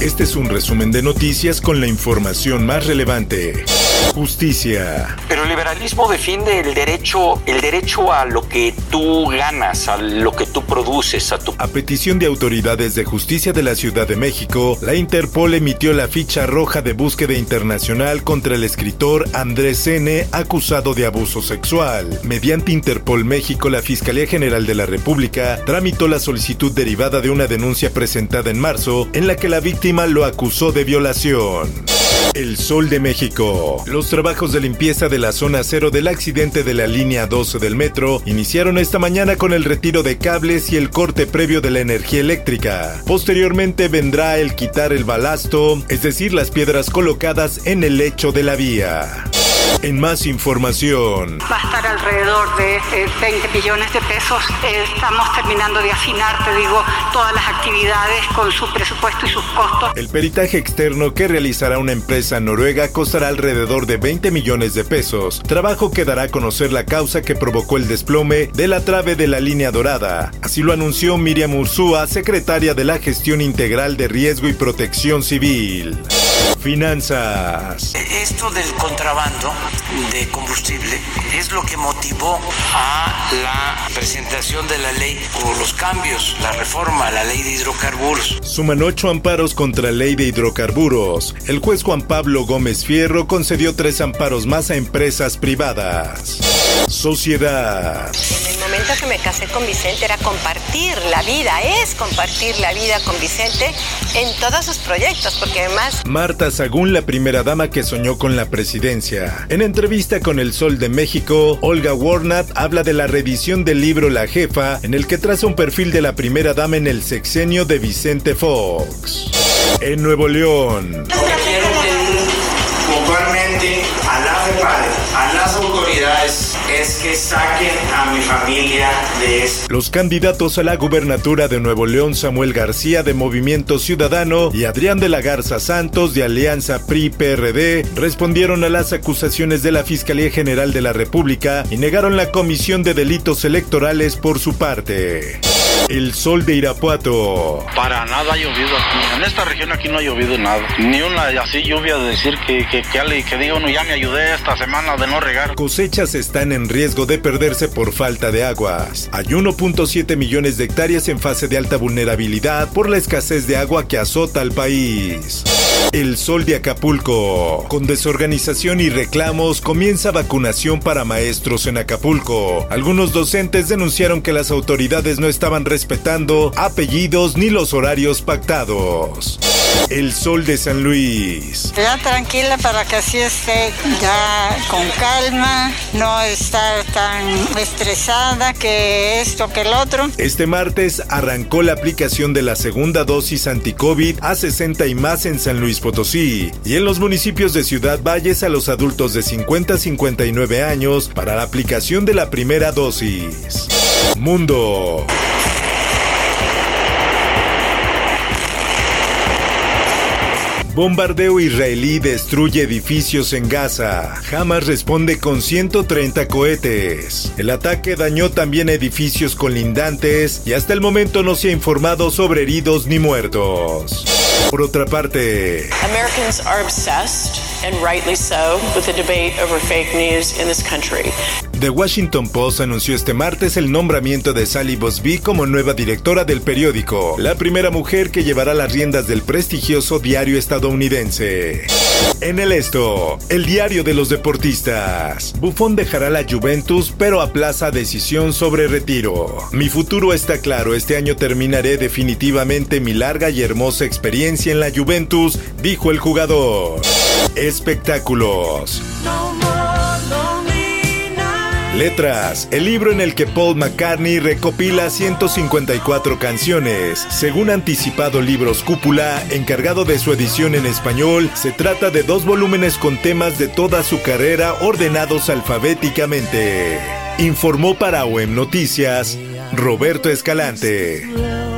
Este es un resumen de noticias con la información más relevante. Justicia. Pero el liberalismo defiende el derecho, el derecho a lo que tú ganas, a lo que tú produces, a tu... A petición de autoridades de justicia de la Ciudad de México, la Interpol emitió la ficha roja de búsqueda internacional contra el escritor Andrés N., acusado de abuso sexual. Mediante Interpol México, la Fiscalía General de la República tramitó la solicitud derivada de una denuncia presentada en marzo en la que la víctima lo acusó de violación. El Sol de México. Los trabajos de limpieza de la zona cero del accidente de la línea 12 del metro iniciaron esta mañana con el retiro de cables y el corte previo de la energía eléctrica. Posteriormente vendrá el quitar el balasto, es decir, las piedras colocadas en el lecho de la vía. En más información. Va a estar alrededor de 20 eh, millones de pesos. Eh, estamos terminando de afinar, te digo, todas las actividades con su presupuesto y sus costos. El peritaje externo que realizará una empresa noruega costará alrededor de 20 millones de pesos. Trabajo que dará a conocer la causa que provocó el desplome de la trave de la línea dorada. Así lo anunció Miriam Ursúa, secretaria de la Gestión Integral de Riesgo y Protección Civil. Finanzas. Esto del contrabando de combustible es lo que motivó a la presentación de la ley o los cambios, la reforma a la ley de hidrocarburos. Suman ocho amparos contra ley de hidrocarburos. El juez Juan Pablo Gómez Fierro concedió tres amparos más a empresas privadas. Sociedad. En el momento que me casé con Vicente era compartir la vida, es compartir la vida con Vicente en todos sus proyectos, porque además... Marta Sagún, la primera dama que soñó con la presidencia. En entrevista con El Sol de México, Olga Warnat habla de la revisión del libro La Jefa, en el que traza un perfil de la primera dama en el sexenio de Vicente Fox. En Nuevo León. La a las autoridades es que saquen a mi familia de esto. Los candidatos a la gubernatura de Nuevo León, Samuel García de Movimiento Ciudadano y Adrián de la Garza Santos de Alianza PRI-PRD respondieron a las acusaciones de la Fiscalía General de la República y negaron la comisión de delitos electorales por su parte. El sol de Irapuato. Para nada ha llovido aquí. En esta región aquí no ha llovido nada. Ni una así lluvia de decir que, que, que, que uno ya me ayudé esta semana de no regar. Cosechas están en riesgo de perderse por falta de aguas. Hay 1.7 millones de hectáreas en fase de alta vulnerabilidad por la escasez de agua que azota al país. El Sol de Acapulco. Con desorganización y reclamos comienza vacunación para maestros en Acapulco. Algunos docentes denunciaron que las autoridades no estaban respetando apellidos ni los horarios pactados. El Sol de San Luis. Ya tranquila para que así esté ya con calma, no estar tan estresada que esto que el otro. Este martes arrancó la aplicación de la segunda dosis anti-COVID a 60 y más en San Luis Potosí y en los municipios de Ciudad Valles a los adultos de 50 a 59 años para la aplicación de la primera dosis. Mundo. Bombardeo israelí destruye edificios en Gaza. Hamas responde con 130 cohetes. El ataque dañó también edificios colindantes y hasta el momento no se ha informado sobre heridos ni muertos. Por otra parte, Americans are obsessed, and rightly so, with the debate over fake news in this country. The Washington Post anunció este martes el nombramiento de Sally Bosby como nueva directora del periódico, la primera mujer que llevará las riendas del prestigioso diario estadounidense. En el esto, el diario de los deportistas. Buffon dejará la Juventus, pero aplaza decisión sobre retiro. Mi futuro está claro, este año terminaré definitivamente mi larga y hermosa en la Juventus, dijo el jugador. Espectáculos. Letras, el libro en el que Paul McCartney recopila 154 canciones. Según anticipado Libros Cúpula, encargado de su edición en español, se trata de dos volúmenes con temas de toda su carrera ordenados alfabéticamente. Informó para OEM Noticias Roberto Escalante.